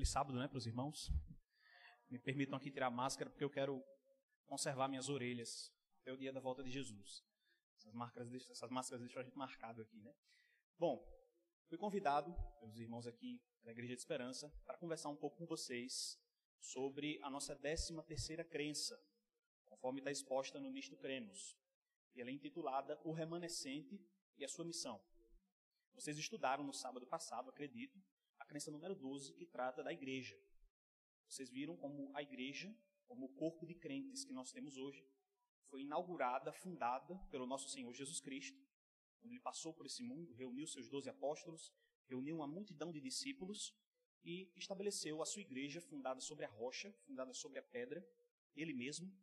Feliz sábado, né, para os irmãos. Me permitam aqui tirar a máscara, porque eu quero conservar minhas orelhas até o dia da volta de Jesus. Essas, marcas, essas máscaras deixam a gente marcado aqui, né? Bom, fui convidado pelos irmãos aqui da Igreja de Esperança para conversar um pouco com vocês sobre a nossa décima terceira crença, conforme está exposta no Nisto Cremos. E ela é intitulada O Remanescente e a Sua Missão. Vocês estudaram no sábado passado, acredito, crença número 12, que trata da igreja. Vocês viram como a igreja, como o corpo de crentes que nós temos hoje, foi inaugurada, fundada pelo nosso Senhor Jesus Cristo, quando ele passou por esse mundo, reuniu seus doze apóstolos, reuniu uma multidão de discípulos e estabeleceu a sua igreja fundada sobre a rocha, fundada sobre a pedra, ele mesmo.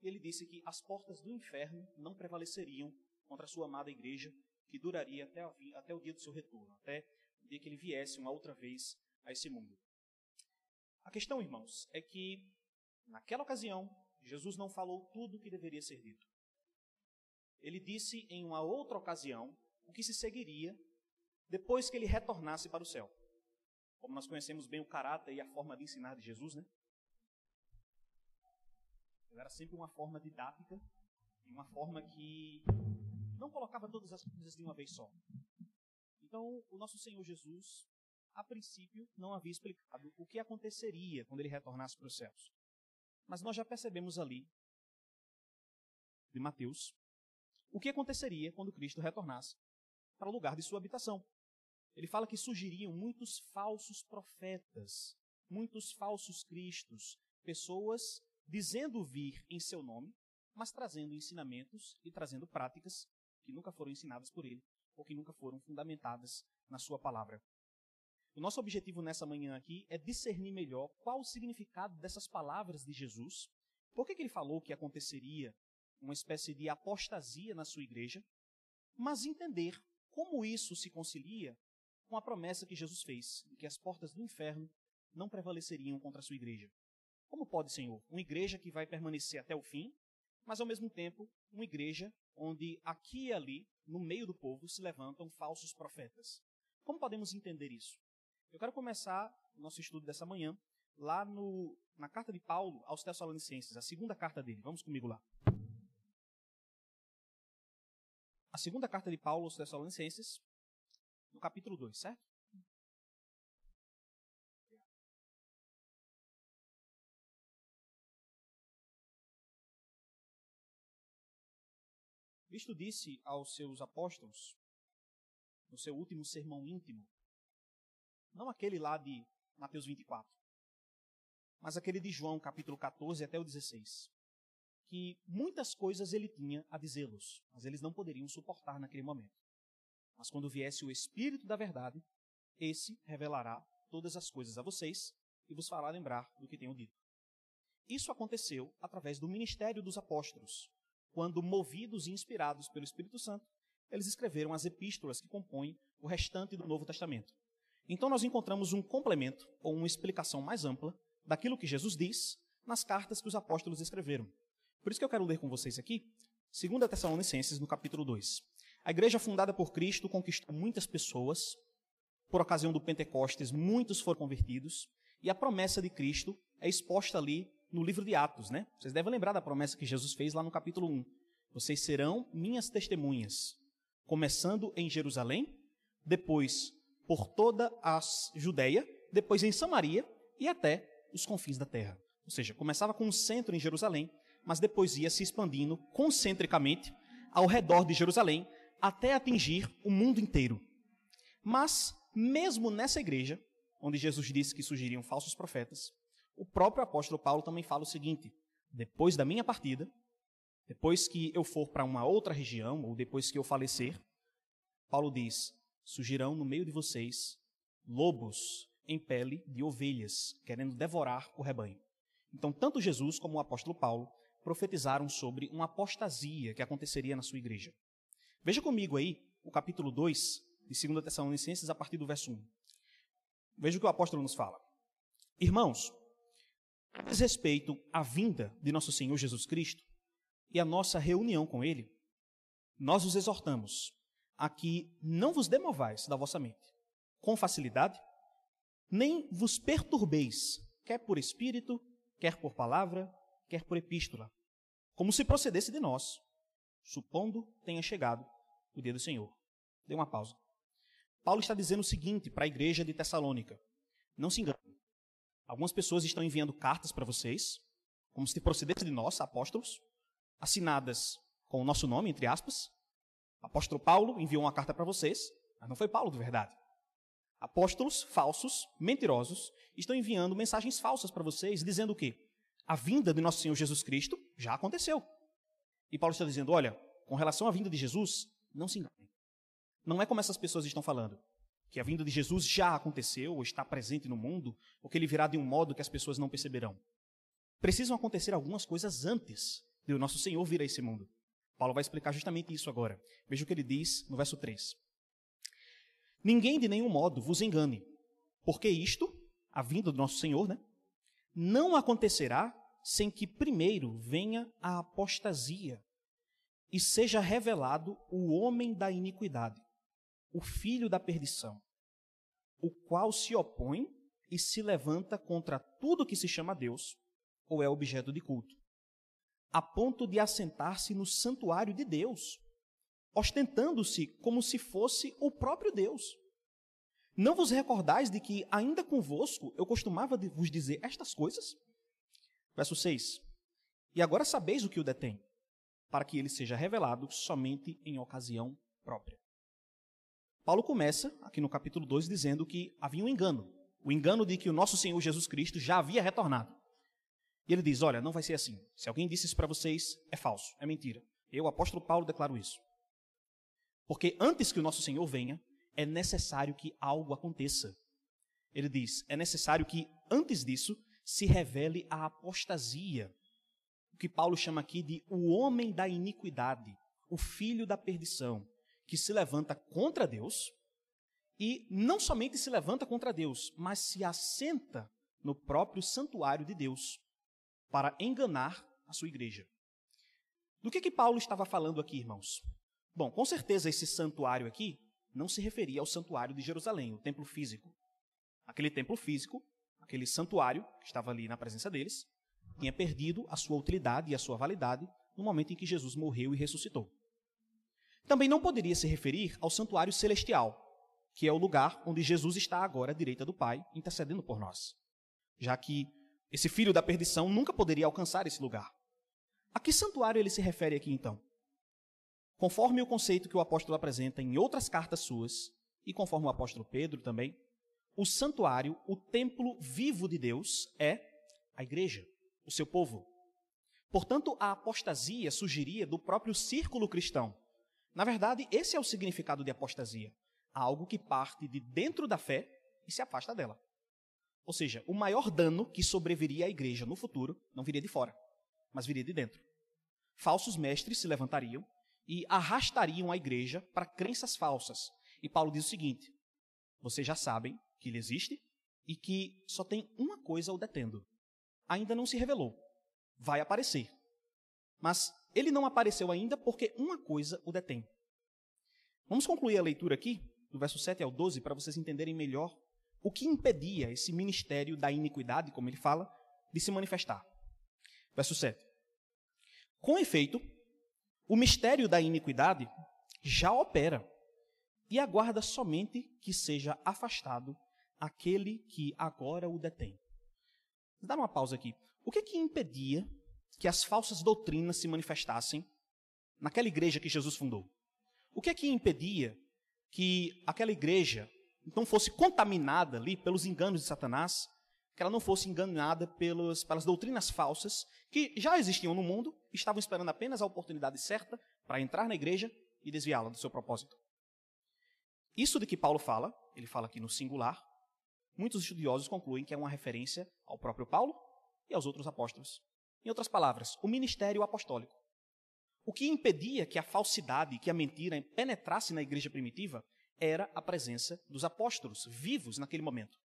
E ele disse que as portas do inferno não prevaleceriam contra a sua amada igreja, que duraria até, até o dia do seu retorno, até de que ele viesse uma outra vez a esse mundo. A questão, irmãos, é que naquela ocasião Jesus não falou tudo o que deveria ser dito. Ele disse em uma outra ocasião o que se seguiria depois que ele retornasse para o céu. Como nós conhecemos bem o caráter e a forma de ensinar de Jesus, né? Ele era sempre uma forma didática uma forma que não colocava todas as coisas de uma vez só. Então, o nosso Senhor Jesus, a princípio, não havia explicado o que aconteceria quando ele retornasse para os céus. Mas nós já percebemos ali, de Mateus, o que aconteceria quando Cristo retornasse para o lugar de sua habitação. Ele fala que surgiriam muitos falsos profetas, muitos falsos cristos, pessoas dizendo vir em seu nome, mas trazendo ensinamentos e trazendo práticas que nunca foram ensinadas por ele ou que nunca foram fundamentadas na sua palavra. O nosso objetivo nessa manhã aqui é discernir melhor qual o significado dessas palavras de Jesus, por que, que ele falou que aconteceria uma espécie de apostasia na sua igreja, mas entender como isso se concilia com a promessa que Jesus fez, de que as portas do inferno não prevaleceriam contra a sua igreja. Como pode, Senhor, uma igreja que vai permanecer até o fim, mas ao mesmo tempo uma igreja onde aqui e ali, no meio do povo, se levantam falsos profetas. Como podemos entender isso? Eu quero começar o nosso estudo dessa manhã lá no, na carta de Paulo aos Tessalonicenses, a segunda carta dele. Vamos comigo lá. A segunda carta de Paulo aos Tessalonicenses, no capítulo 2, certo? Cristo disse aos seus apóstolos, no seu último sermão íntimo, não aquele lá de Mateus 24, mas aquele de João, capítulo 14 até o 16, que muitas coisas ele tinha a dizê-los, mas eles não poderiam suportar naquele momento. Mas quando viesse o Espírito da Verdade, esse revelará todas as coisas a vocês e vos fará lembrar do que tenho dito. Isso aconteceu através do ministério dos apóstolos, quando movidos e inspirados pelo Espírito Santo, eles escreveram as epístolas que compõem o restante do Novo Testamento. Então nós encontramos um complemento ou uma explicação mais ampla daquilo que Jesus diz nas cartas que os apóstolos escreveram. Por isso que eu quero ler com vocês aqui 2 Tessalonicenses, no capítulo 2. A igreja fundada por Cristo conquistou muitas pessoas. Por ocasião do Pentecostes, muitos foram convertidos. E a promessa de Cristo é exposta ali no livro de Atos, né? Vocês devem lembrar da promessa que Jesus fez lá no capítulo 1. Vocês serão minhas testemunhas, começando em Jerusalém, depois por toda a Judéia, depois em Samaria e até os confins da terra. Ou seja, começava com um centro em Jerusalém, mas depois ia se expandindo concentricamente ao redor de Jerusalém até atingir o mundo inteiro. Mas, mesmo nessa igreja, onde Jesus disse que surgiriam falsos profetas, o próprio apóstolo Paulo também fala o seguinte: depois da minha partida, depois que eu for para uma outra região, ou depois que eu falecer, Paulo diz: surgirão no meio de vocês lobos em pele de ovelhas, querendo devorar o rebanho. Então, tanto Jesus como o apóstolo Paulo profetizaram sobre uma apostasia que aconteceria na sua igreja. Veja comigo aí o capítulo 2 de 2 Tessalonicenses, a partir do verso 1. Veja o que o apóstolo nos fala. Irmãos, diz respeito à vinda de nosso Senhor Jesus Cristo e a nossa reunião com Ele, nós os exortamos a que não vos demovais da vossa mente, com facilidade, nem vos perturbeis, quer por espírito, quer por palavra, quer por epístola, como se procedesse de nós, supondo tenha chegado o dia do Senhor. Dê uma pausa. Paulo está dizendo o seguinte para a igreja de Tessalônica: não se engane. Algumas pessoas estão enviando cartas para vocês, como se procedesse de nós, apóstolos, assinadas com o nosso nome, entre aspas. Apóstolo Paulo enviou uma carta para vocês, mas não foi Paulo de verdade. Apóstolos falsos, mentirosos, estão enviando mensagens falsas para vocês, dizendo o quê? A vinda de nosso Senhor Jesus Cristo já aconteceu. E Paulo está dizendo: olha, com relação à vinda de Jesus, não se enganem. Não é como essas pessoas estão falando, que a vinda de Jesus já aconteceu, ou está presente no mundo, ou que ele virá de um modo que as pessoas não perceberão. Precisam acontecer algumas coisas antes de o nosso Senhor vir a esse mundo. Paulo vai explicar justamente isso agora. Veja o que ele diz no verso 3. Ninguém de nenhum modo vos engane, porque isto, a vinda do nosso Senhor, né, não acontecerá sem que primeiro venha a apostasia e seja revelado o homem da iniquidade, o filho da perdição, o qual se opõe e se levanta contra tudo que se chama Deus ou é objeto de culto, a ponto de assentar-se no santuário de Deus ostentando-se como se fosse o próprio Deus. Não vos recordais de que, ainda convosco, eu costumava vos dizer estas coisas? Verso 6. E agora sabeis o que o detém, para que ele seja revelado somente em ocasião própria. Paulo começa, aqui no capítulo 2, dizendo que havia um engano. O engano de que o nosso Senhor Jesus Cristo já havia retornado. E ele diz: Olha, não vai ser assim. Se alguém disse isso para vocês, é falso, é mentira. Eu, apóstolo Paulo, declaro isso. Porque antes que o nosso Senhor venha, é necessário que algo aconteça. Ele diz: é necessário que, antes disso, se revele a apostasia. O que Paulo chama aqui de o homem da iniquidade, o filho da perdição, que se levanta contra Deus e não somente se levanta contra Deus, mas se assenta no próprio santuário de Deus para enganar a sua igreja. Do que que Paulo estava falando aqui, irmãos? Bom, com certeza esse santuário aqui não se referia ao santuário de Jerusalém, o templo físico. Aquele templo físico, aquele santuário que estava ali na presença deles, tinha perdido a sua utilidade e a sua validade no momento em que Jesus morreu e ressuscitou. Também não poderia se referir ao santuário celestial, que é o lugar onde Jesus está agora à direita do Pai, intercedendo por nós. Já que esse filho da perdição nunca poderia alcançar esse lugar. A que santuário ele se refere aqui então? Conforme o conceito que o apóstolo apresenta em outras cartas suas, e conforme o apóstolo Pedro também, o santuário, o templo vivo de Deus, é a igreja, o seu povo. Portanto, a apostasia surgiria do próprio círculo cristão. Na verdade, esse é o significado de apostasia: algo que parte de dentro da fé e se afasta dela. Ou seja, o maior dano que sobreviria à igreja no futuro não viria de fora, mas viria de dentro. Falsos mestres se levantariam e arrastariam a igreja para crenças falsas. E Paulo diz o seguinte: vocês já sabem que ele existe e que só tem uma coisa o detendo. Ainda não se revelou. Vai aparecer. Mas ele não apareceu ainda porque uma coisa o detém. Vamos concluir a leitura aqui, do verso 7 ao 12, para vocês entenderem melhor o que impedia esse ministério da iniquidade, como ele fala, de se manifestar. Verso 7. Com efeito, o mistério da iniquidade já opera e aguarda somente que seja afastado aquele que agora o detém. Vou dar uma pausa aqui. O que que impedia que as falsas doutrinas se manifestassem naquela igreja que Jesus fundou? O que é que impedia que aquela igreja não fosse contaminada ali pelos enganos de Satanás que ela não fosse enganada pelos, pelas doutrinas falsas que já existiam no mundo, estavam esperando apenas a oportunidade certa para entrar na igreja e desviá-la do seu propósito. Isso de que Paulo fala, ele fala aqui no singular, muitos estudiosos concluem que é uma referência ao próprio Paulo e aos outros apóstolos. Em outras palavras, o ministério apostólico. O que impedia que a falsidade, que a mentira penetrasse na igreja primitiva era a presença dos apóstolos vivos naquele momento.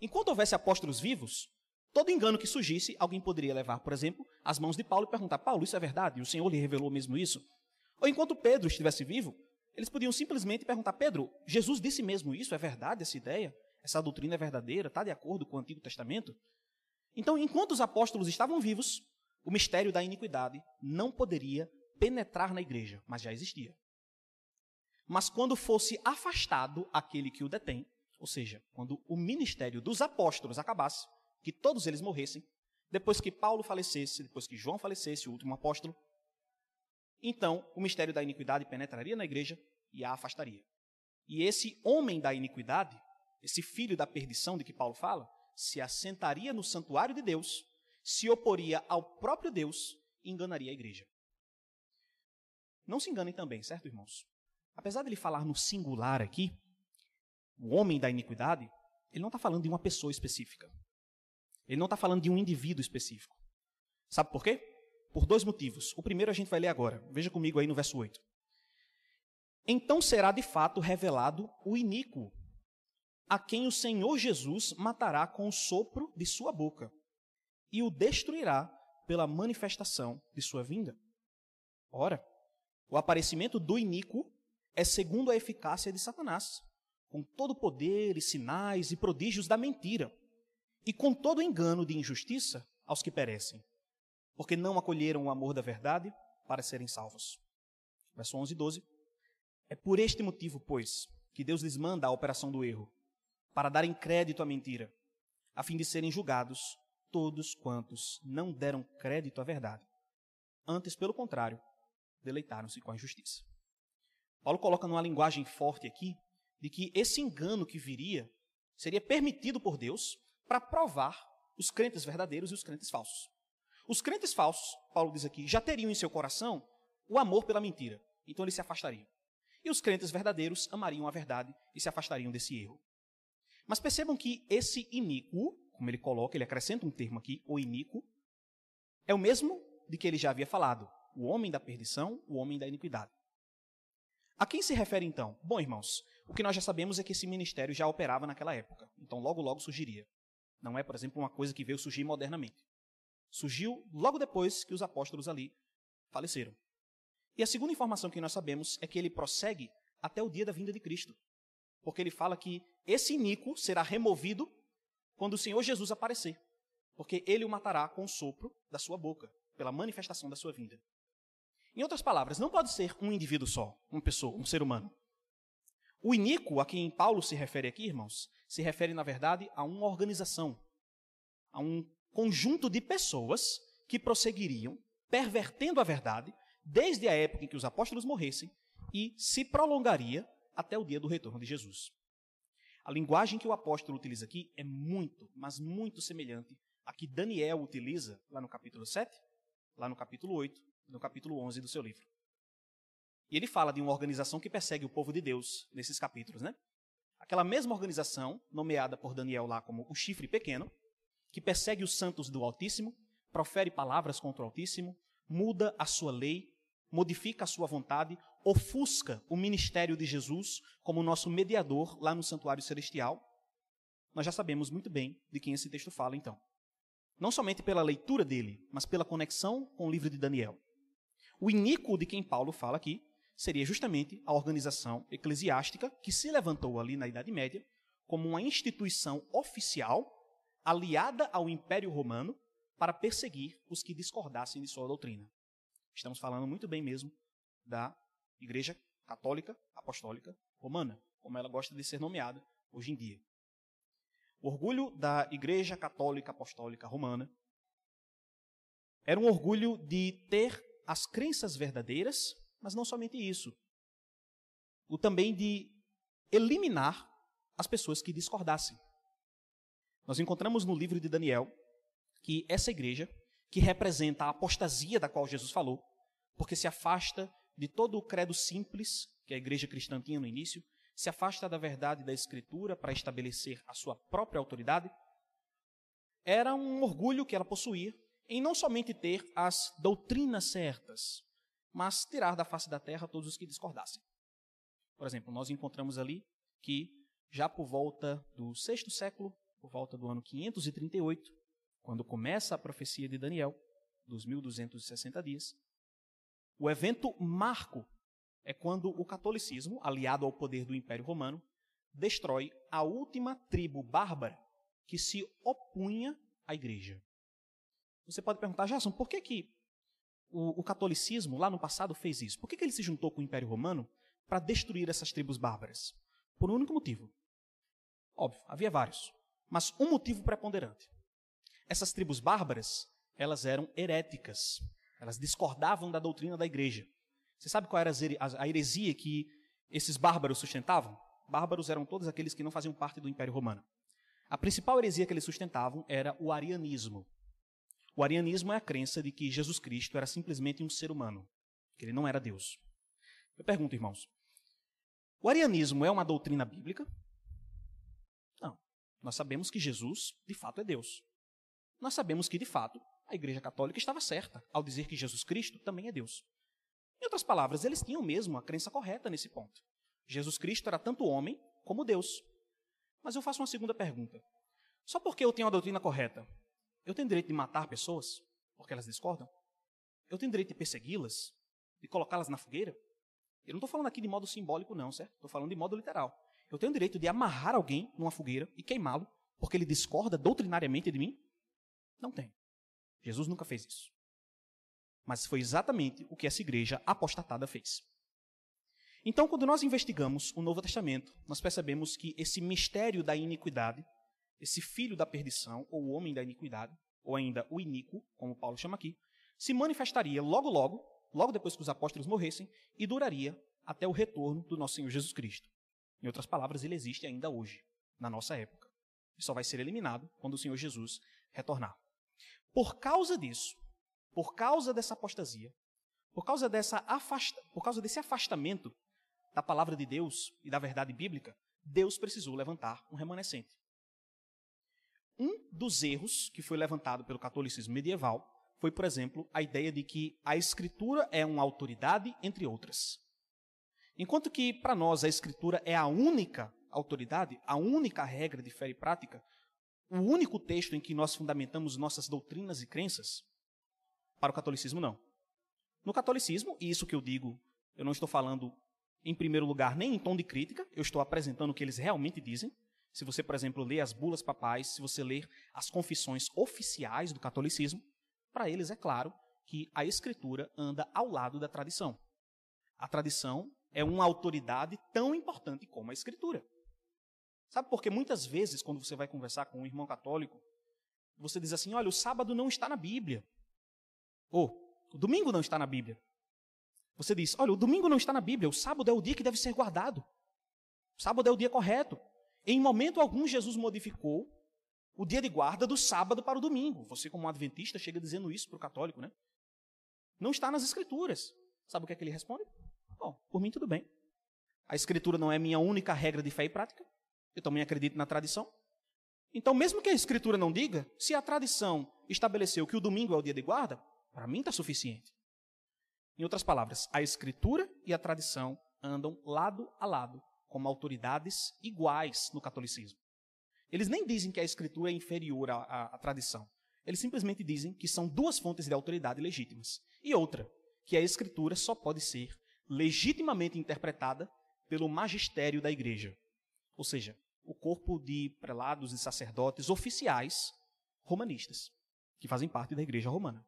Enquanto houvesse apóstolos vivos, todo engano que surgisse, alguém poderia levar, por exemplo, as mãos de Paulo e perguntar: Paulo, isso é verdade? O Senhor lhe revelou mesmo isso? Ou enquanto Pedro estivesse vivo, eles podiam simplesmente perguntar: Pedro, Jesus disse mesmo isso? É verdade essa ideia? essa doutrina é verdadeira, está de acordo com o Antigo Testamento. Então, enquanto os apóstolos estavam vivos, o mistério da iniquidade não poderia penetrar na igreja, mas já existia. Mas quando fosse afastado aquele que o detém, ou seja, quando o ministério dos apóstolos acabasse, que todos eles morressem, depois que Paulo falecesse, depois que João falecesse, o último apóstolo, então o mistério da iniquidade penetraria na igreja e a afastaria. E esse homem da iniquidade, esse filho da perdição de que Paulo fala, se assentaria no santuário de Deus, se oporia ao próprio Deus e enganaria a igreja. Não se enganem também, certo, irmãos? Apesar de ele falar no singular aqui, o homem da iniquidade, ele não está falando de uma pessoa específica. Ele não está falando de um indivíduo específico. Sabe por quê? Por dois motivos. O primeiro a gente vai ler agora. Veja comigo aí no verso 8. Então será de fato revelado o iníquo, a quem o Senhor Jesus matará com o sopro de sua boca e o destruirá pela manifestação de sua vinda. Ora, o aparecimento do iníquo é segundo a eficácia de Satanás, com todo o poder e sinais e prodígios da mentira, e com todo o engano de injustiça aos que perecem, porque não acolheram o amor da verdade para serem salvos. Verso 11 e 12. É por este motivo, pois, que Deus lhes manda a operação do erro, para darem crédito à mentira, a fim de serem julgados todos quantos não deram crédito à verdade. Antes, pelo contrário, deleitaram-se com a injustiça. Paulo coloca numa linguagem forte aqui de que esse engano que viria seria permitido por Deus para provar os crentes verdadeiros e os crentes falsos. Os crentes falsos, Paulo diz aqui, já teriam em seu coração o amor pela mentira, então eles se afastariam. E os crentes verdadeiros amariam a verdade e se afastariam desse erro. Mas percebam que esse iníquo, como ele coloca, ele acrescenta um termo aqui, o iníquo, é o mesmo de que ele já havia falado, o homem da perdição, o homem da iniquidade. A quem se refere então? Bom, irmãos, o que nós já sabemos é que esse ministério já operava naquela época, então logo logo surgiria. Não é, por exemplo, uma coisa que veio surgir modernamente. Surgiu logo depois que os apóstolos ali faleceram. E a segunda informação que nós sabemos é que ele prossegue até o dia da vinda de Cristo. Porque ele fala que esse iníquo será removido quando o Senhor Jesus aparecer. Porque ele o matará com o sopro da sua boca, pela manifestação da sua vinda. Em outras palavras, não pode ser um indivíduo só, uma pessoa, um ser humano. O iníquo a quem Paulo se refere aqui, irmãos, se refere, na verdade, a uma organização, a um conjunto de pessoas que prosseguiriam pervertendo a verdade desde a época em que os apóstolos morressem e se prolongaria até o dia do retorno de Jesus. A linguagem que o apóstolo utiliza aqui é muito, mas muito semelhante à que Daniel utiliza lá no capítulo 7, lá no capítulo 8, no capítulo 11 do seu livro. E ele fala de uma organização que persegue o povo de Deus nesses capítulos, né? Aquela mesma organização, nomeada por Daniel lá como o chifre pequeno, que persegue os santos do Altíssimo, profere palavras contra o Altíssimo, muda a sua lei, modifica a sua vontade, ofusca o ministério de Jesus como nosso mediador lá no santuário celestial. Nós já sabemos muito bem de quem esse texto fala, então. Não somente pela leitura dele, mas pela conexão com o livro de Daniel. O iníquo de quem Paulo fala aqui seria justamente a organização eclesiástica que se levantou ali na Idade Média como uma instituição oficial aliada ao Império Romano para perseguir os que discordassem de sua doutrina. Estamos falando muito bem mesmo da Igreja Católica Apostólica Romana, como ela gosta de ser nomeada hoje em dia. O orgulho da Igreja Católica Apostólica Romana era um orgulho de ter as crenças verdadeiras, mas não somente isso. O também de eliminar as pessoas que discordassem. Nós encontramos no livro de Daniel que essa igreja, que representa a apostasia da qual Jesus falou, porque se afasta de todo o credo simples que a igreja cristã tinha no início, se afasta da verdade da Escritura para estabelecer a sua própria autoridade, era um orgulho que ela possuía em não somente ter as doutrinas certas, mas tirar da face da terra todos os que discordassem. Por exemplo, nós encontramos ali que, já por volta do sexto século, por volta do ano 538, quando começa a profecia de Daniel, dos 1260 dias, o evento marco é quando o catolicismo, aliado ao poder do Império Romano, destrói a última tribo bárbara que se opunha à igreja. Você pode perguntar, Jason, por que, que o, o catolicismo lá no passado fez isso? Por que, que ele se juntou com o Império Romano para destruir essas tribos bárbaras? Por um único motivo. Óbvio, havia vários. Mas um motivo preponderante. Essas tribos bárbaras, elas eram heréticas. Elas discordavam da doutrina da igreja. Você sabe qual era a heresia que esses bárbaros sustentavam? Bárbaros eram todos aqueles que não faziam parte do Império Romano. A principal heresia que eles sustentavam era o arianismo. O arianismo é a crença de que Jesus Cristo era simplesmente um ser humano, que ele não era Deus. Eu pergunto, irmãos, o arianismo é uma doutrina bíblica? Não. Nós sabemos que Jesus, de fato, é Deus. Nós sabemos que, de fato, a Igreja Católica estava certa ao dizer que Jesus Cristo também é Deus. Em outras palavras, eles tinham mesmo a crença correta nesse ponto. Jesus Cristo era tanto homem como Deus. Mas eu faço uma segunda pergunta. Só porque eu tenho a doutrina correta, eu tenho direito de matar pessoas porque elas discordam? Eu tenho direito de persegui-las? De colocá-las na fogueira? Eu não estou falando aqui de modo simbólico, não, certo? Estou falando de modo literal. Eu tenho direito de amarrar alguém numa fogueira e queimá-lo porque ele discorda doutrinariamente de mim? Não tem. Jesus nunca fez isso. Mas foi exatamente o que essa igreja apostatada fez. Então, quando nós investigamos o Novo Testamento, nós percebemos que esse mistério da iniquidade, esse filho da perdição, ou o homem da iniquidade, ou ainda o iníquo, como Paulo chama aqui, se manifestaria logo, logo, logo depois que os apóstolos morressem, e duraria até o retorno do nosso Senhor Jesus Cristo. Em outras palavras, ele existe ainda hoje, na nossa época. E só vai ser eliminado quando o Senhor Jesus retornar. Por causa disso, por causa dessa apostasia, por causa, dessa afasta, por causa desse afastamento da palavra de Deus e da verdade bíblica, Deus precisou levantar um remanescente. Um dos erros que foi levantado pelo catolicismo medieval foi, por exemplo, a ideia de que a Escritura é uma autoridade entre outras. Enquanto que, para nós, a Escritura é a única autoridade, a única regra de fé e prática, o único texto em que nós fundamentamos nossas doutrinas e crenças, para o catolicismo, não. No catolicismo, e isso que eu digo, eu não estou falando em primeiro lugar nem em tom de crítica, eu estou apresentando o que eles realmente dizem. Se você, por exemplo, lê as bulas papais, se você ler as confissões oficiais do catolicismo, para eles é claro que a escritura anda ao lado da tradição. A tradição é uma autoridade tão importante como a escritura. Sabe por que muitas vezes, quando você vai conversar com um irmão católico, você diz assim: olha, o sábado não está na Bíblia. Ou, o domingo não está na Bíblia. Você diz: olha, o domingo não está na Bíblia, o sábado é o dia que deve ser guardado. O sábado é o dia correto. Em momento algum, Jesus modificou o dia de guarda do sábado para o domingo. Você, como um adventista, chega dizendo isso para o católico, né? Não está nas Escrituras. Sabe o que é que ele responde? Bom, por mim tudo bem. A Escritura não é minha única regra de fé e prática. Eu também acredito na tradição. Então, mesmo que a Escritura não diga, se a tradição estabeleceu que o domingo é o dia de guarda, para mim está suficiente. Em outras palavras, a Escritura e a tradição andam lado a lado, como autoridades iguais no catolicismo. Eles nem dizem que a Escritura é inferior à, à, à tradição. Eles simplesmente dizem que são duas fontes de autoridade legítimas. E outra, que a Escritura só pode ser legitimamente interpretada pelo magistério da igreja. Ou seja, o corpo de prelados e sacerdotes oficiais romanistas, que fazem parte da igreja romana.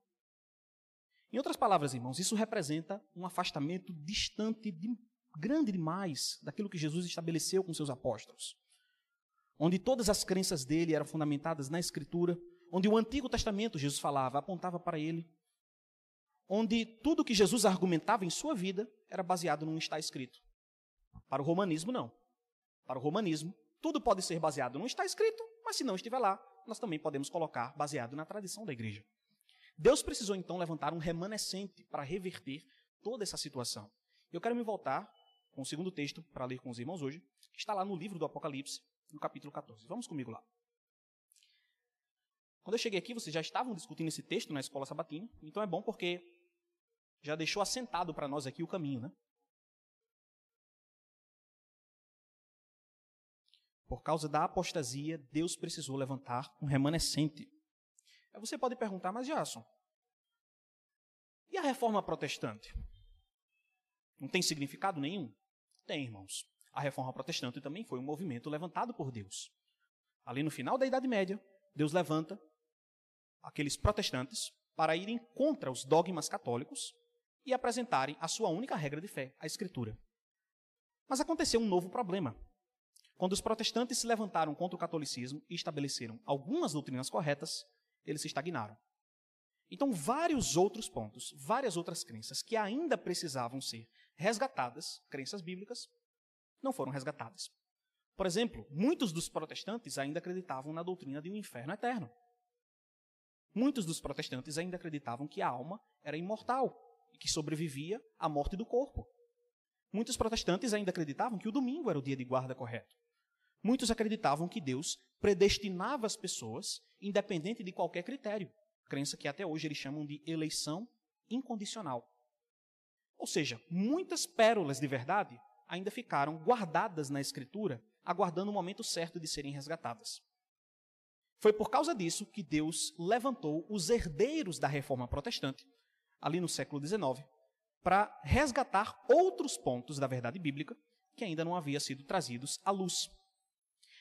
Em outras palavras, irmãos, isso representa um afastamento distante, de, grande demais, daquilo que Jesus estabeleceu com seus apóstolos. Onde todas as crenças dele eram fundamentadas na Escritura, onde o Antigo Testamento, Jesus falava, apontava para ele, onde tudo que Jesus argumentava em sua vida era baseado num está escrito. Para o romanismo, não. Para o romanismo, tudo pode ser baseado num está escrito, mas se não estiver lá, nós também podemos colocar baseado na tradição da igreja. Deus precisou então levantar um remanescente para reverter toda essa situação. Eu quero me voltar com o segundo texto para ler com os irmãos hoje, que está lá no livro do Apocalipse, no capítulo 14. Vamos comigo lá. Quando eu cheguei aqui, vocês já estavam discutindo esse texto na escola sabatina, então é bom porque já deixou assentado para nós aqui o caminho, né? Por causa da apostasia, Deus precisou levantar um remanescente Aí você pode perguntar, mas Jason, e a reforma protestante? Não tem significado nenhum? Tem, irmãos. A reforma protestante também foi um movimento levantado por Deus. Ali no final da Idade Média, Deus levanta aqueles protestantes para irem contra os dogmas católicos e apresentarem a sua única regra de fé, a Escritura. Mas aconteceu um novo problema. Quando os protestantes se levantaram contra o catolicismo e estabeleceram algumas doutrinas corretas, eles se estagnaram. Então, vários outros pontos, várias outras crenças que ainda precisavam ser resgatadas, crenças bíblicas, não foram resgatadas. Por exemplo, muitos dos protestantes ainda acreditavam na doutrina de um inferno eterno. Muitos dos protestantes ainda acreditavam que a alma era imortal e que sobrevivia à morte do corpo. Muitos protestantes ainda acreditavam que o domingo era o dia de guarda correto. Muitos acreditavam que Deus predestinava as pessoas, independente de qualquer critério, crença que até hoje eles chamam de eleição incondicional. Ou seja, muitas pérolas de verdade ainda ficaram guardadas na Escritura, aguardando o momento certo de serem resgatadas. Foi por causa disso que Deus levantou os herdeiros da reforma protestante, ali no século XIX, para resgatar outros pontos da verdade bíblica que ainda não haviam sido trazidos à luz.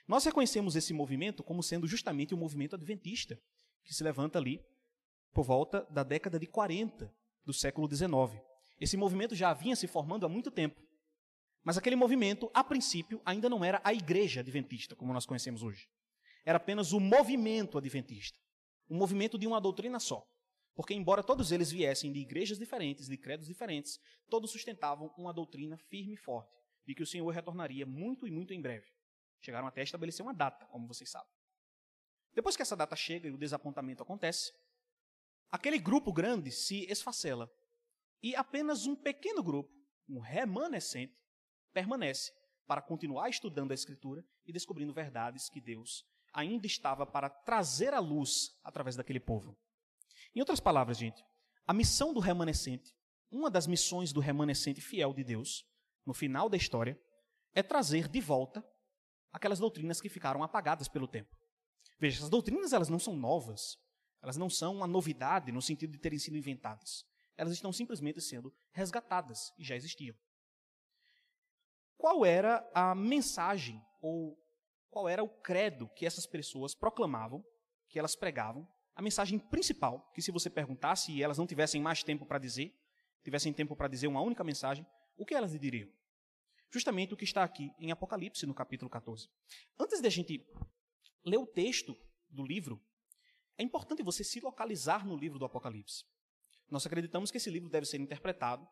Nós reconhecemos esse movimento como sendo justamente o movimento adventista, que se levanta ali por volta da década de 40 do século XIX. Esse movimento já vinha se formando há muito tempo. Mas aquele movimento, a princípio, ainda não era a igreja adventista, como nós conhecemos hoje. Era apenas o movimento adventista. Um movimento de uma doutrina só. Porque, embora todos eles viessem de igrejas diferentes, de credos diferentes, todos sustentavam uma doutrina firme e forte, de que o Senhor retornaria muito e muito em breve. Chegaram até a estabelecer uma data, como vocês sabem. Depois que essa data chega e o desapontamento acontece, aquele grupo grande se esfacela. E apenas um pequeno grupo, um remanescente, permanece para continuar estudando a Escritura e descobrindo verdades que Deus ainda estava para trazer à luz através daquele povo. Em outras palavras, gente, a missão do remanescente, uma das missões do remanescente fiel de Deus, no final da história, é trazer de volta aquelas doutrinas que ficaram apagadas pelo tempo. Veja, essas doutrinas elas não são novas, elas não são uma novidade no sentido de terem sido inventadas. Elas estão simplesmente sendo resgatadas e já existiam. Qual era a mensagem ou qual era o credo que essas pessoas proclamavam, que elas pregavam? A mensagem principal, que se você perguntasse e elas não tivessem mais tempo para dizer, tivessem tempo para dizer uma única mensagem, o que elas lhe diriam? Justamente o que está aqui em Apocalipse, no capítulo 14. Antes de a gente ler o texto do livro, é importante você se localizar no livro do Apocalipse. Nós acreditamos que esse livro deve ser interpretado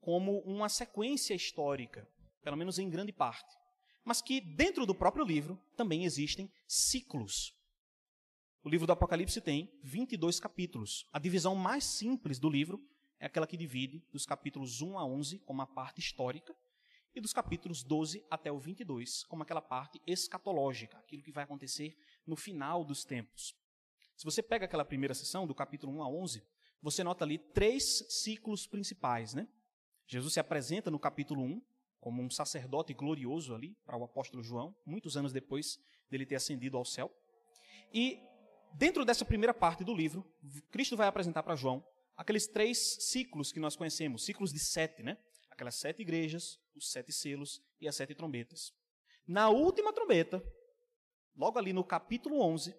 como uma sequência histórica, pelo menos em grande parte, mas que dentro do próprio livro também existem ciclos. O livro do Apocalipse tem 22 capítulos. A divisão mais simples do livro é aquela que divide dos capítulos 1 a 11 como a parte histórica e dos capítulos 12 até o 22 como aquela parte escatológica, aquilo que vai acontecer no final dos tempos. Se você pega aquela primeira sessão, do capítulo 1 a 11, você nota ali três ciclos principais. Né? Jesus se apresenta no capítulo 1 como um sacerdote glorioso ali para o apóstolo João, muitos anos depois dele ter ascendido ao céu. E dentro dessa primeira parte do livro, Cristo vai apresentar para João aqueles três ciclos que nós conhecemos, ciclos de sete, né? Aquelas sete igrejas, os sete selos e as sete trombetas. Na última trombeta, logo ali no capítulo 11,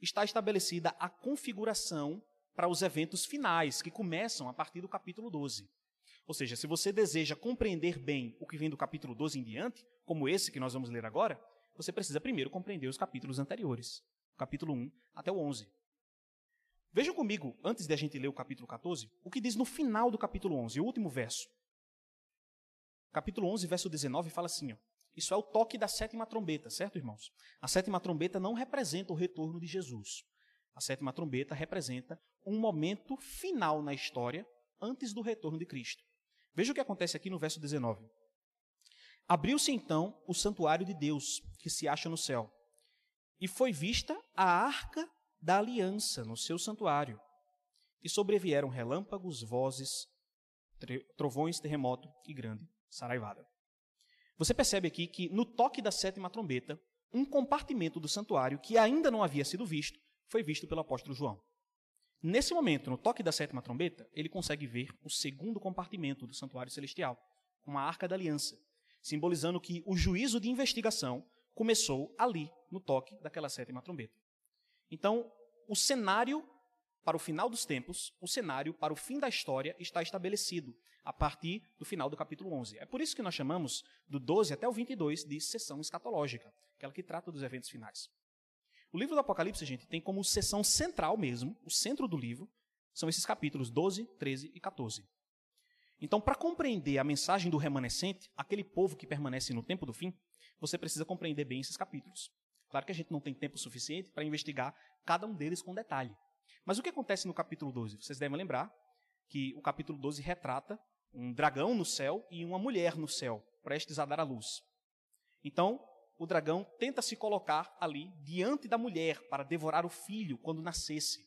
está estabelecida a configuração para os eventos finais, que começam a partir do capítulo 12. Ou seja, se você deseja compreender bem o que vem do capítulo 12 em diante, como esse que nós vamos ler agora, você precisa primeiro compreender os capítulos anteriores, capítulo 1 até o 11. Vejam comigo, antes de a gente ler o capítulo 14, o que diz no final do capítulo 11, o último verso. Capítulo 11, verso 19, fala assim: ó, Isso é o toque da sétima trombeta, certo, irmãos? A sétima trombeta não representa o retorno de Jesus. A sétima trombeta representa um momento final na história antes do retorno de Cristo. Veja o que acontece aqui no verso 19. Abriu-se então o santuário de Deus, que se acha no céu, e foi vista a arca da aliança no seu santuário. E sobrevieram relâmpagos, vozes, trovões, terremoto e grande saraivada. Você percebe aqui que no toque da sétima trombeta, um compartimento do santuário que ainda não havia sido visto foi visto pelo apóstolo João. Nesse momento, no toque da sétima trombeta, ele consegue ver o segundo compartimento do santuário celestial, com a arca da aliança. simbolizando que o juízo de investigação começou ali, no toque daquela sétima trombeta. Então, o cenário para o final dos tempos, o cenário para o fim da história está estabelecido a partir do final do capítulo 11. É por isso que nós chamamos do 12 até o 22 de sessão escatológica, aquela que trata dos eventos finais. O livro do Apocalipse, gente, tem como sessão central mesmo, o centro do livro, são esses capítulos 12, 13 e 14. Então, para compreender a mensagem do remanescente, aquele povo que permanece no tempo do fim, você precisa compreender bem esses capítulos. Claro que a gente não tem tempo suficiente para investigar cada um deles com detalhe. Mas o que acontece no capítulo 12? Vocês devem lembrar que o capítulo 12 retrata um dragão no céu e uma mulher no céu, prestes a dar à luz. Então, o dragão tenta se colocar ali diante da mulher para devorar o filho quando nascesse.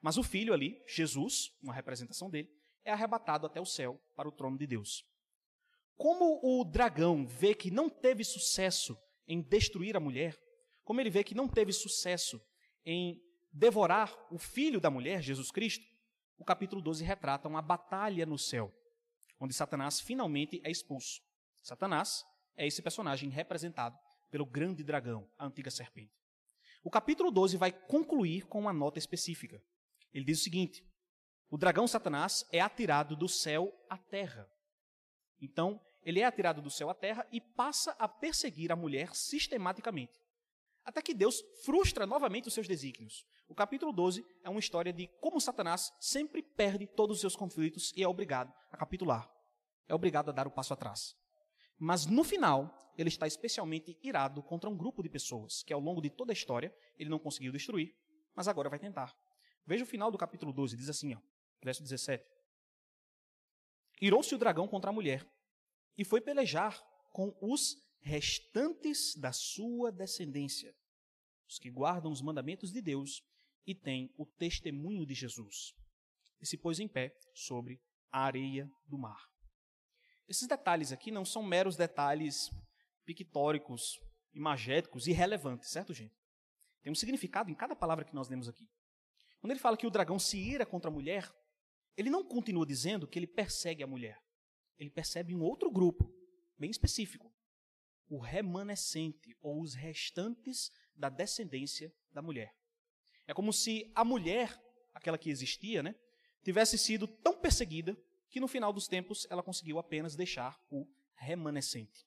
Mas o filho ali, Jesus, uma representação dele, é arrebatado até o céu para o trono de Deus. Como o dragão vê que não teve sucesso em destruir a mulher, como ele vê que não teve sucesso em devorar o filho da mulher, Jesus Cristo, o capítulo 12 retrata uma batalha no céu, onde Satanás finalmente é expulso. Satanás é esse personagem representado pelo grande dragão, a antiga serpente. O capítulo 12 vai concluir com uma nota específica. Ele diz o seguinte: o dragão Satanás é atirado do céu à terra. Então, ele é atirado do céu à terra e passa a perseguir a mulher sistematicamente. Até que Deus frustra novamente os seus desígnios. O capítulo 12 é uma história de como Satanás sempre perde todos os seus conflitos e é obrigado a capitular. É obrigado a dar o passo atrás. Mas no final, ele está especialmente irado contra um grupo de pessoas que ao longo de toda a história ele não conseguiu destruir, mas agora vai tentar. Veja o final do capítulo 12, diz assim, ó, verso 17. Irou-se o dragão contra a mulher e foi pelejar com os restantes da sua descendência, os que guardam os mandamentos de Deus e têm o testemunho de Jesus. E se pôs em pé sobre a areia do mar. Esses detalhes aqui não são meros detalhes pictóricos, imagéticos, irrelevantes, certo, gente? Tem um significado em cada palavra que nós lemos aqui. Quando ele fala que o dragão se ira contra a mulher, ele não continua dizendo que ele persegue a mulher. Ele percebe um outro grupo, bem específico o remanescente ou os restantes da descendência da mulher. É como se a mulher, aquela que existia, né, tivesse sido tão perseguida que no final dos tempos ela conseguiu apenas deixar o remanescente.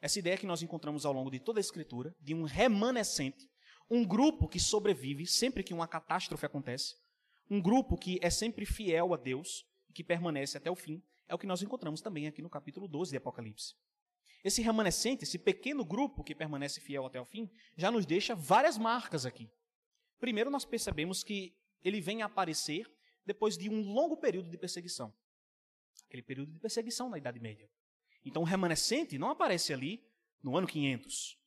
Essa ideia que nós encontramos ao longo de toda a Escritura, de um remanescente, um grupo que sobrevive sempre que uma catástrofe acontece, um grupo que é sempre fiel a Deus e que permanece até o fim, é o que nós encontramos também aqui no capítulo 12 de Apocalipse. Esse remanescente, esse pequeno grupo que permanece fiel até o fim, já nos deixa várias marcas aqui. Primeiro, nós percebemos que ele vem a aparecer depois de um longo período de perseguição. Aquele período de perseguição na Idade Média. Então, o remanescente não aparece ali no ano 500.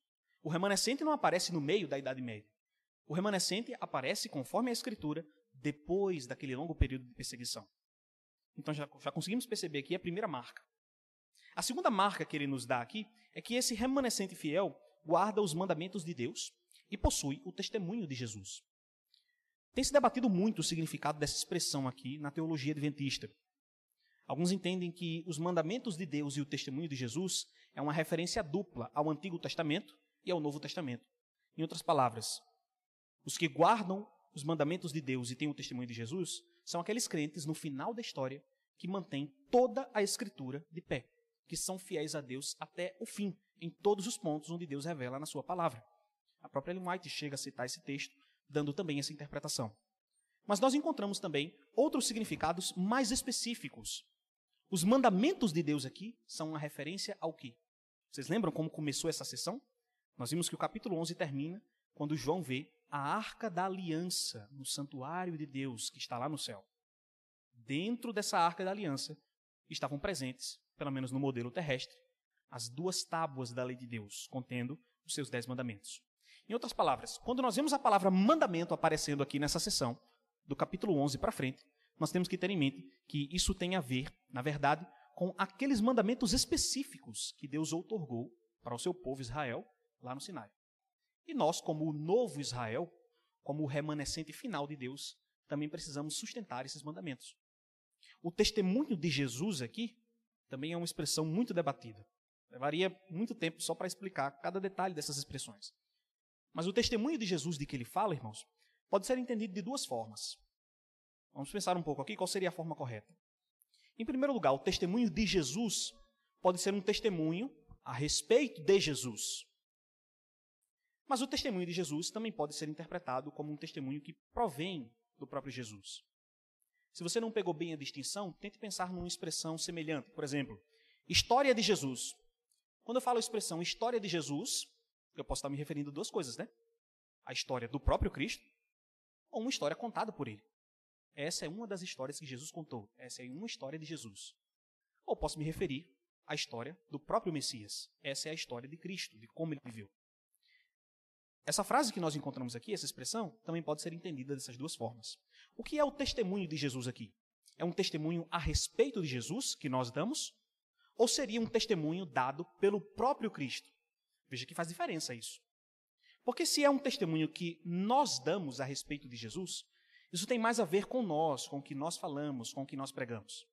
O remanescente não aparece no meio da Idade Média. O remanescente aparece, conforme a Escritura, depois daquele longo período de perseguição. Então, já, já conseguimos perceber aqui a primeira marca. A segunda marca que ele nos dá aqui é que esse remanescente fiel guarda os mandamentos de Deus e possui o testemunho de Jesus. Tem se debatido muito o significado dessa expressão aqui na teologia adventista. Alguns entendem que os mandamentos de Deus e o testemunho de Jesus é uma referência dupla ao Antigo Testamento e ao Novo Testamento. Em outras palavras, os que guardam os mandamentos de Deus e têm o testemunho de Jesus são aqueles crentes no final da história que mantêm toda a Escritura de pé que são fiéis a Deus até o fim, em todos os pontos onde Deus revela na sua palavra. A própria Ellen White chega a citar esse texto, dando também essa interpretação. Mas nós encontramos também outros significados mais específicos. Os mandamentos de Deus aqui são uma referência ao quê? Vocês lembram como começou essa sessão? Nós vimos que o capítulo 11 termina quando João vê a arca da aliança no santuário de Deus que está lá no céu. Dentro dessa arca da aliança estavam presentes pelo menos no modelo terrestre, as duas tábuas da lei de Deus, contendo os seus dez mandamentos. Em outras palavras, quando nós vemos a palavra mandamento aparecendo aqui nessa sessão, do capítulo 11 para frente, nós temos que ter em mente que isso tem a ver, na verdade, com aqueles mandamentos específicos que Deus outorgou para o seu povo Israel lá no Sinai. E nós, como o novo Israel, como o remanescente final de Deus, também precisamos sustentar esses mandamentos. O testemunho de Jesus aqui também é uma expressão muito debatida. Levaria muito tempo só para explicar cada detalhe dessas expressões. Mas o testemunho de Jesus de que ele fala, irmãos, pode ser entendido de duas formas. Vamos pensar um pouco aqui qual seria a forma correta. Em primeiro lugar, o testemunho de Jesus pode ser um testemunho a respeito de Jesus. Mas o testemunho de Jesus também pode ser interpretado como um testemunho que provém do próprio Jesus. Se você não pegou bem a distinção, tente pensar numa expressão semelhante. Por exemplo, história de Jesus. Quando eu falo a expressão história de Jesus, eu posso estar me referindo a duas coisas, né? A história do próprio Cristo ou uma história contada por ele. Essa é uma das histórias que Jesus contou. Essa é uma história de Jesus. Ou posso me referir à história do próprio Messias. Essa é a história de Cristo, de como ele viveu. Essa frase que nós encontramos aqui, essa expressão, também pode ser entendida dessas duas formas. O que é o testemunho de Jesus aqui? É um testemunho a respeito de Jesus que nós damos? Ou seria um testemunho dado pelo próprio Cristo? Veja que faz diferença isso. Porque se é um testemunho que nós damos a respeito de Jesus, isso tem mais a ver com nós, com o que nós falamos, com o que nós pregamos.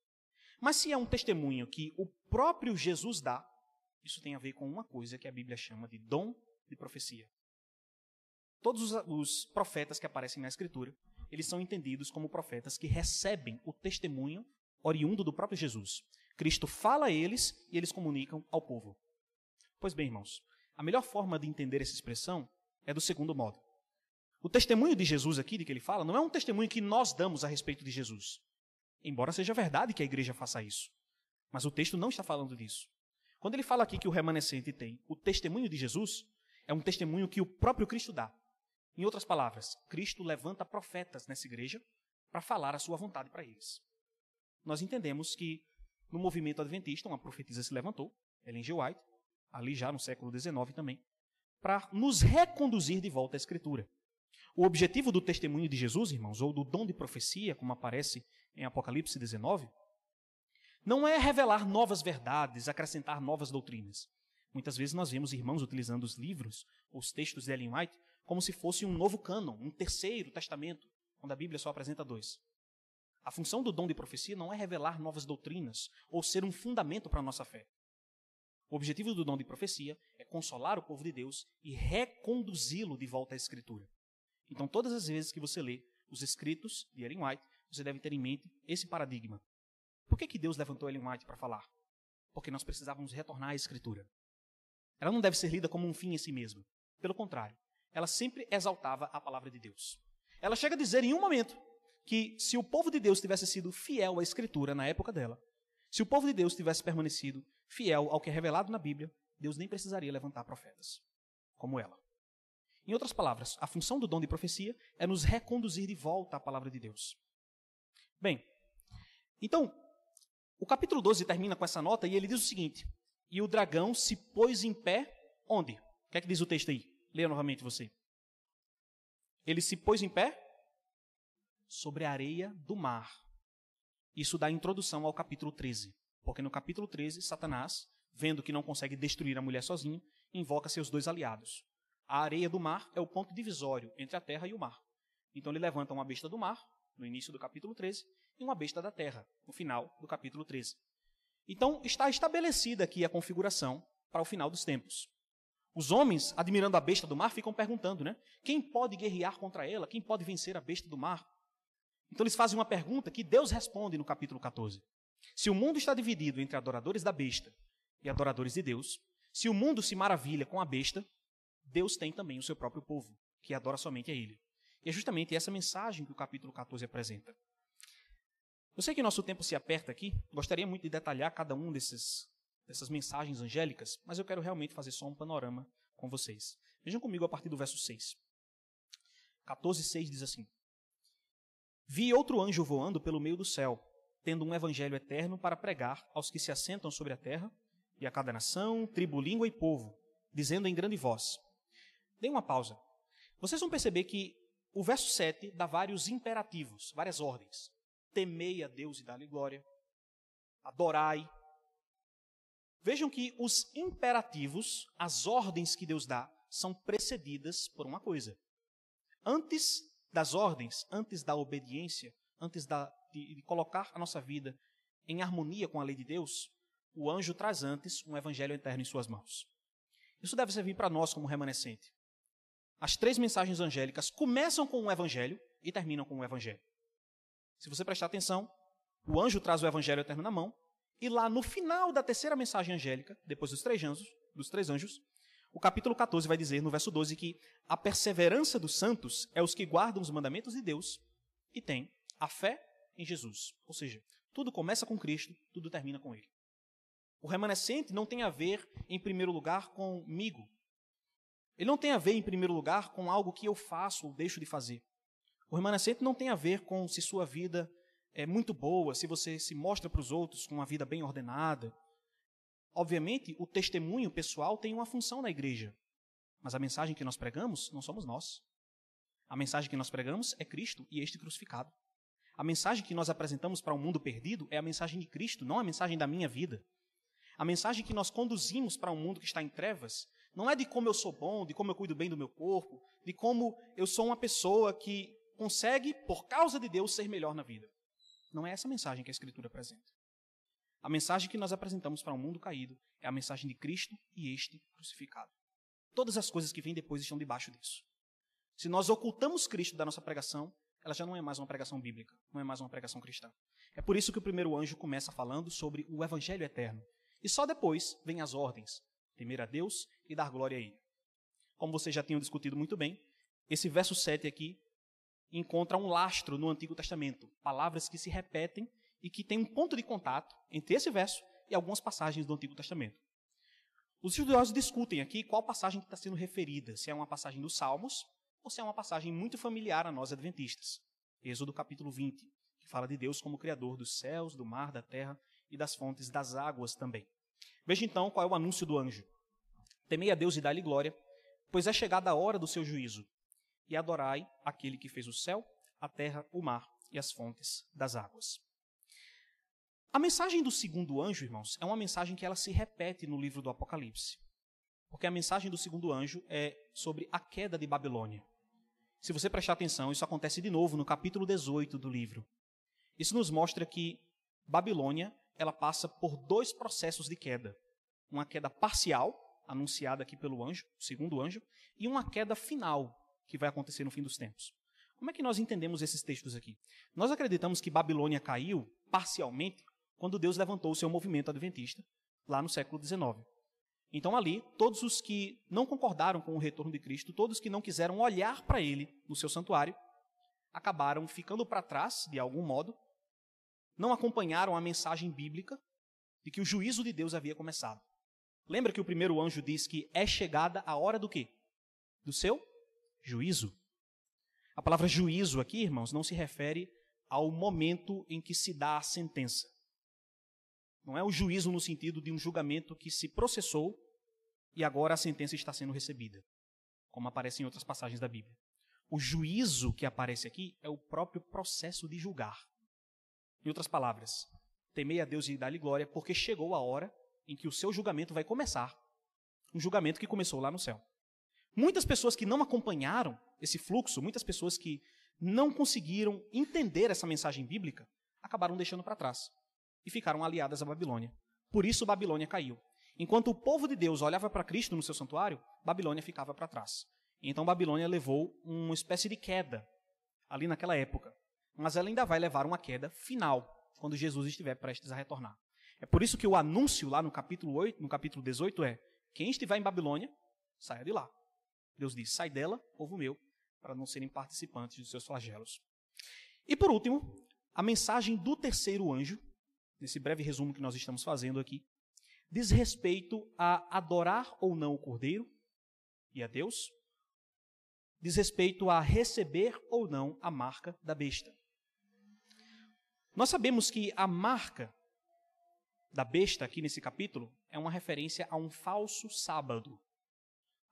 Mas se é um testemunho que o próprio Jesus dá, isso tem a ver com uma coisa que a Bíblia chama de dom de profecia. Todos os, profetas que aparecem na Escritura, eles são entendidos como profetas que recebem o testemunho oriundo do próprio Jesus. Cristo fala a eles e eles comunicam ao povo. Pois bem, irmãos, a melhor forma de entender essa expressão é do segundo modo. O testemunho de Jesus aqui, de que ele fala, não é um testemunho que nós damos a respeito de Jesus. Embora seja verdade que a igreja faça isso. Mas o texto não está falando disso. Quando ele fala aqui que o remanescente tem o testemunho de Jesus, é um testemunho que o próprio Cristo dá. Em outras palavras, Cristo levanta profetas nessa igreja para falar a sua vontade para eles. Nós entendemos que no movimento adventista, uma profetisa se levantou, Ellen G. White, ali já no século XIX também, para nos reconduzir de volta à Escritura. O objetivo do testemunho de Jesus, irmãos, ou do dom de profecia, como aparece em Apocalipse 19, não é revelar novas verdades, acrescentar novas doutrinas. Muitas vezes nós vemos irmãos utilizando os livros, os textos de Ellen White, como se fosse um novo cânon, um terceiro testamento, quando a Bíblia só apresenta dois. A função do dom de profecia não é revelar novas doutrinas ou ser um fundamento para a nossa fé. O objetivo do dom de profecia é consolar o povo de Deus e reconduzi-lo de volta à Escritura. Então, todas as vezes que você lê os escritos de Ellen White, você deve ter em mente esse paradigma. Por que, que Deus levantou Ellen White para falar? Porque nós precisávamos retornar à Escritura. Ela não deve ser lida como um fim em si mesma. Pelo contrário, ela sempre exaltava a palavra de Deus. Ela chega a dizer em um momento que se o povo de Deus tivesse sido fiel à Escritura na época dela, se o povo de Deus tivesse permanecido fiel ao que é revelado na Bíblia, Deus nem precisaria levantar profetas como ela. Em outras palavras, a função do dom de profecia é nos reconduzir de volta à palavra de Deus. Bem, então, o capítulo 12 termina com essa nota e ele diz o seguinte: E o dragão se pôs em pé onde? O que é que diz o texto aí? Leia novamente você. Ele se pôs em pé sobre a areia do mar. Isso dá introdução ao capítulo 13. Porque no capítulo 13, Satanás, vendo que não consegue destruir a mulher sozinho, invoca seus dois aliados, a areia do mar é o ponto divisório entre a terra e o mar. Então ele levanta uma besta do mar, no início do capítulo 13, e uma besta da terra, no final do capítulo 13. Então está estabelecida aqui a configuração para o final dos tempos. Os homens, admirando a besta do mar, ficam perguntando, né? Quem pode guerrear contra ela? Quem pode vencer a besta do mar? Então eles fazem uma pergunta que Deus responde no capítulo 14. Se o mundo está dividido entre adoradores da besta e adoradores de Deus, se o mundo se maravilha com a besta, Deus tem também o seu próprio povo, que adora somente a Ele. E é justamente essa mensagem que o capítulo 14 apresenta. Eu sei que nosso tempo se aperta aqui, gostaria muito de detalhar cada um desses, dessas mensagens angélicas, mas eu quero realmente fazer só um panorama com vocês. Vejam comigo a partir do verso 6. 14, 6 diz assim: Vi outro anjo voando pelo meio do céu, tendo um evangelho eterno para pregar aos que se assentam sobre a terra, e a cada nação, tribo, língua e povo, dizendo em grande voz: Dê uma pausa. Vocês vão perceber que o verso 7 dá vários imperativos, várias ordens. Temei a Deus e dá-lhe glória. Adorai. Vejam que os imperativos, as ordens que Deus dá, são precedidas por uma coisa. Antes das ordens, antes da obediência, antes da, de, de colocar a nossa vida em harmonia com a lei de Deus, o anjo traz antes um evangelho eterno em suas mãos. Isso deve servir para nós como remanescente. As três mensagens angélicas começam com um evangelho e terminam com um evangelho. Se você prestar atenção, o anjo traz o evangelho eterno na mão, e lá no final da terceira mensagem angélica, depois dos três anjos, dos três anjos, o capítulo 14 vai dizer, no verso 12, que a perseverança dos santos é os que guardam os mandamentos de Deus e têm a fé em Jesus. Ou seja, tudo começa com Cristo, tudo termina com Ele. O remanescente não tem a ver, em primeiro lugar, comigo. Ele não tem a ver, em primeiro lugar, com algo que eu faço ou deixo de fazer. O remanescente não tem a ver com se sua vida é muito boa, se você se mostra para os outros com uma vida bem ordenada. Obviamente, o testemunho pessoal tem uma função na igreja, mas a mensagem que nós pregamos não somos nós. A mensagem que nós pregamos é Cristo e este crucificado. A mensagem que nós apresentamos para o um mundo perdido é a mensagem de Cristo, não a mensagem da minha vida. A mensagem que nós conduzimos para um mundo que está em trevas não é de como eu sou bom, de como eu cuido bem do meu corpo, de como eu sou uma pessoa que consegue, por causa de Deus, ser melhor na vida. Não é essa mensagem que a Escritura apresenta. A mensagem que nós apresentamos para um mundo caído é a mensagem de Cristo e este crucificado. Todas as coisas que vêm depois estão debaixo disso. Se nós ocultamos Cristo da nossa pregação, ela já não é mais uma pregação bíblica, não é mais uma pregação cristã. É por isso que o primeiro anjo começa falando sobre o evangelho eterno. E só depois vem as ordens: temer a Deus e dar glória a Ele. Como vocês já tinham discutido muito bem, esse verso 7 aqui encontra um lastro no Antigo Testamento, palavras que se repetem e que têm um ponto de contato entre esse verso e algumas passagens do Antigo Testamento. Os estudiosos discutem aqui qual passagem está sendo referida, se é uma passagem dos Salmos ou se é uma passagem muito familiar a nós adventistas. Êxodo capítulo 20, que fala de Deus como Criador dos céus, do mar, da terra e das fontes das águas também. Veja então qual é o anúncio do anjo. Temei a Deus e dá-lhe glória, pois é chegada a hora do seu juízo. E adorai aquele que fez o céu, a terra, o mar e as fontes das águas. A mensagem do segundo anjo, irmãos, é uma mensagem que ela se repete no livro do Apocalipse. Porque a mensagem do segundo anjo é sobre a queda de Babilônia. Se você prestar atenção, isso acontece de novo no capítulo 18 do livro. Isso nos mostra que Babilônia, ela passa por dois processos de queda. Uma queda parcial, anunciada aqui pelo anjo, segundo anjo, e uma queda final, que vai acontecer no fim dos tempos. Como é que nós entendemos esses textos aqui? Nós acreditamos que Babilônia caiu parcialmente quando Deus levantou o seu movimento adventista, lá no século XIX. Então, ali, todos os que não concordaram com o retorno de Cristo, todos que não quiseram olhar para ele no seu santuário, acabaram ficando para trás, de algum modo, não acompanharam a mensagem bíblica de que o juízo de Deus havia começado. Lembra que o primeiro anjo diz que é chegada a hora do quê? Do seu juízo. A palavra juízo aqui, irmãos, não se refere ao momento em que se dá a sentença. Não é o juízo no sentido de um julgamento que se processou e agora a sentença está sendo recebida, como aparece em outras passagens da Bíblia. O juízo que aparece aqui é o próprio processo de julgar. Em outras palavras, temei a Deus e dá-lhe glória, porque chegou a hora em que o seu julgamento vai começar. Um julgamento que começou lá no céu. Muitas pessoas que não acompanharam esse fluxo, muitas pessoas que não conseguiram entender essa mensagem bíblica, acabaram deixando para trás e ficaram aliadas à Babilônia. Por isso Babilônia caiu. Enquanto o povo de Deus olhava para Cristo no seu santuário, Babilônia ficava para trás. Então Babilônia levou uma espécie de queda ali naquela época. Mas ela ainda vai levar uma queda final, quando Jesus estiver prestes a retornar. É por isso que o anúncio lá no capítulo 8, no capítulo 18 é: quem estiver em Babilônia, saia de lá. Deus diz: sai dela, povo meu, para não serem participantes dos seus flagelos. E por último, a mensagem do terceiro anjo, nesse breve resumo que nós estamos fazendo aqui, diz respeito a adorar ou não o Cordeiro e a Deus, diz respeito a receber ou não a marca da besta. Nós sabemos que a marca da besta aqui nesse capítulo é uma referência a um falso sábado.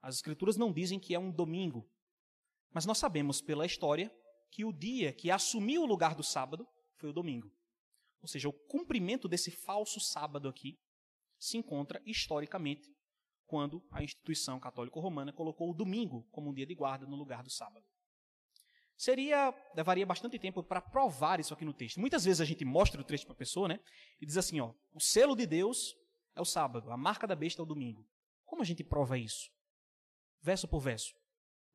As escrituras não dizem que é um domingo, mas nós sabemos pela história que o dia que assumiu o lugar do sábado foi o domingo. Ou seja, o cumprimento desse falso sábado aqui se encontra historicamente quando a instituição católico-romana colocou o domingo como um dia de guarda no lugar do sábado. Seria, levaria bastante tempo para provar isso aqui no texto. Muitas vezes a gente mostra o texto para a pessoa, né? E diz assim, ó, o selo de Deus é o sábado, a marca da besta é o domingo. Como a gente prova isso? Verso por verso.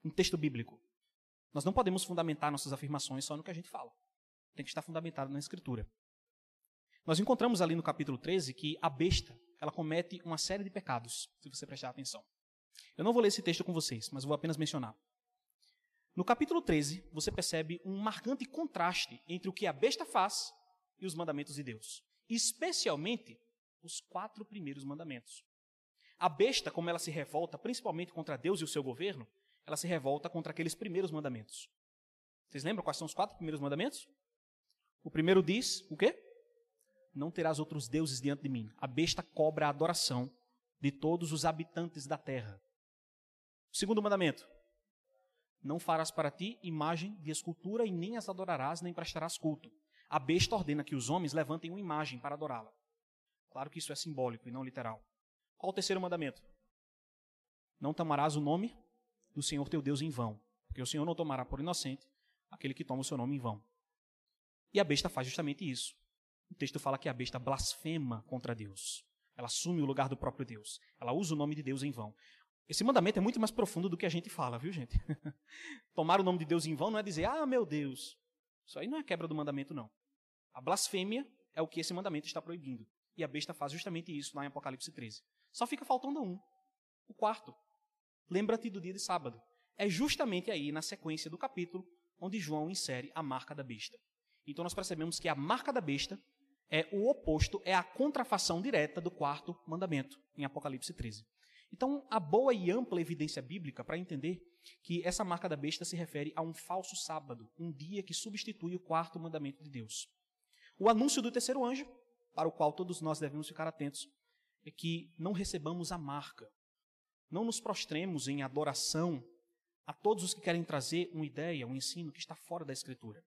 Um texto bíblico. Nós não podemos fundamentar nossas afirmações só no que a gente fala. Tem que estar fundamentado na Escritura. Nós encontramos ali no capítulo 13 que a besta, ela comete uma série de pecados, se você prestar atenção. Eu não vou ler esse texto com vocês, mas vou apenas mencionar. No capítulo 13, você percebe um marcante contraste entre o que a besta faz e os mandamentos de Deus, especialmente os quatro primeiros mandamentos. A besta, como ela se revolta principalmente contra Deus e o seu governo, ela se revolta contra aqueles primeiros mandamentos. Vocês lembram quais são os quatro primeiros mandamentos? O primeiro diz o quê? Não terás outros deuses diante de mim. A besta cobra a adoração de todos os habitantes da terra. O segundo mandamento: Não farás para ti imagem de escultura e nem as adorarás, nem prestarás culto. A besta ordena que os homens levantem uma imagem para adorá-la. Claro que isso é simbólico e não literal. Qual o terceiro mandamento? Não tomarás o nome do Senhor teu Deus em vão, porque o Senhor não tomará por inocente aquele que toma o seu nome em vão. E a besta faz justamente isso. O texto fala que a besta blasfema contra Deus. Ela assume o lugar do próprio Deus. Ela usa o nome de Deus em vão. Esse mandamento é muito mais profundo do que a gente fala, viu, gente? Tomar o nome de Deus em vão não é dizer, ah, meu Deus. Isso aí não é quebra do mandamento, não. A blasfêmia é o que esse mandamento está proibindo. E a besta faz justamente isso lá em Apocalipse 13. Só fica faltando um. O quarto. Lembra-te do dia de sábado. É justamente aí, na sequência do capítulo, onde João insere a marca da besta. Então nós percebemos que a marca da besta é o oposto, é a contrafação direta do quarto mandamento, em Apocalipse 13. Então, a boa e ampla evidência bíblica para entender que essa marca da besta se refere a um falso sábado, um dia que substitui o quarto mandamento de Deus. O anúncio do terceiro anjo, para o qual todos nós devemos ficar atentos, é que não recebamos a marca, não nos prostremos em adoração a todos os que querem trazer uma ideia, um ensino que está fora da Escritura.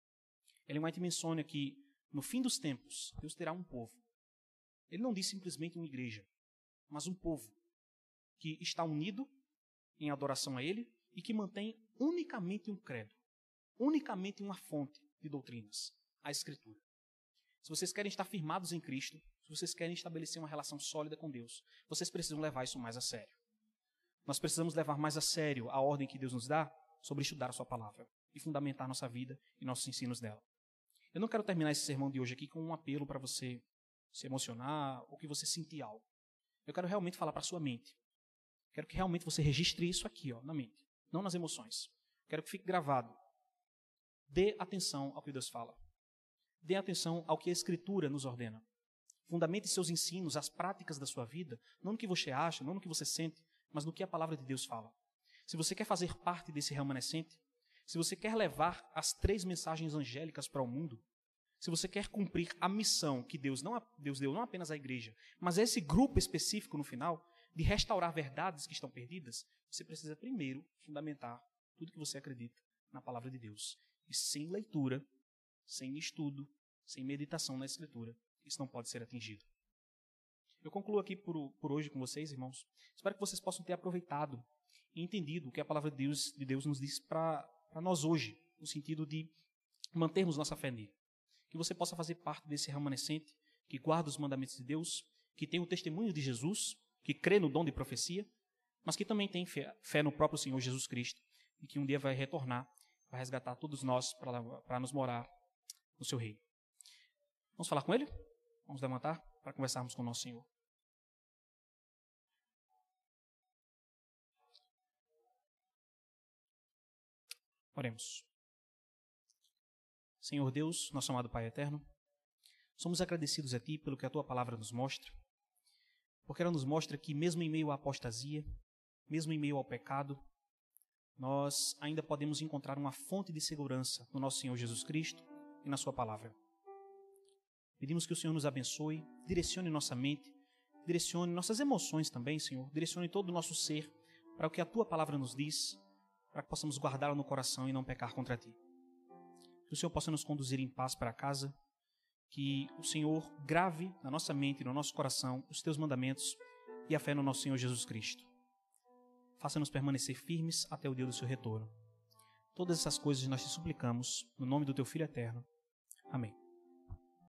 Ellen White menciona que, no fim dos tempos, Deus terá um povo. Ele não diz simplesmente uma igreja, mas um povo que está unido em adoração a Ele e que mantém unicamente um credo, unicamente uma fonte de doutrinas, a Escritura. Se vocês querem estar firmados em Cristo, se vocês querem estabelecer uma relação sólida com Deus, vocês precisam levar isso mais a sério. Nós precisamos levar mais a sério a ordem que Deus nos dá sobre estudar a Sua palavra e fundamentar nossa vida e nossos ensinos dela. Eu não quero terminar esse sermão de hoje aqui com um apelo para você se emocionar ou que você sentir algo. Eu quero realmente falar para sua mente. Quero que realmente você registre isso aqui, ó, na mente, não nas emoções. Quero que fique gravado. Dê atenção ao que Deus fala. Dê atenção ao que a Escritura nos ordena. Fundamente seus ensinos, as práticas da sua vida, não no que você acha, não no que você sente, mas no que a palavra de Deus fala. Se você quer fazer parte desse remanescente, se você quer levar as três mensagens angélicas para o mundo, se você quer cumprir a missão que Deus, não, Deus deu não apenas à igreja, mas a esse grupo específico no final, de restaurar verdades que estão perdidas, você precisa primeiro fundamentar tudo que você acredita na palavra de Deus. E sem leitura, sem estudo, sem meditação na Escritura, isso não pode ser atingido. Eu concluo aqui por, por hoje com vocês, irmãos. Espero que vocês possam ter aproveitado e entendido o que a palavra de Deus, de Deus nos diz para nós hoje, no sentido de mantermos nossa fé nele. Que você possa fazer parte desse remanescente que guarda os mandamentos de Deus, que tem o testemunho de Jesus, que crê no dom de profecia, mas que também tem fé, fé no próprio Senhor Jesus Cristo e que um dia vai retornar, vai resgatar todos nós para nos morar no seu reino. Vamos falar com ele? Vamos levantar para conversarmos com o nosso Senhor. Oremos. Senhor Deus, nosso amado Pai eterno, somos agradecidos a Ti pelo que a Tua palavra nos mostra, porque ela nos mostra que, mesmo em meio à apostasia, mesmo em meio ao pecado, nós ainda podemos encontrar uma fonte de segurança no nosso Senhor Jesus Cristo e na Sua palavra. Pedimos que o Senhor nos abençoe, direcione nossa mente, direcione nossas emoções também, Senhor, direcione todo o nosso ser para o que a Tua palavra nos diz para que possamos guardá-la no coração e não pecar contra ti. Que o Senhor possa nos conduzir em paz para casa, que o Senhor grave na nossa mente e no nosso coração os teus mandamentos e a fé no nosso Senhor Jesus Cristo. Faça-nos permanecer firmes até o dia do seu retorno. Todas essas coisas nós te suplicamos, no nome do teu Filho eterno. Amém.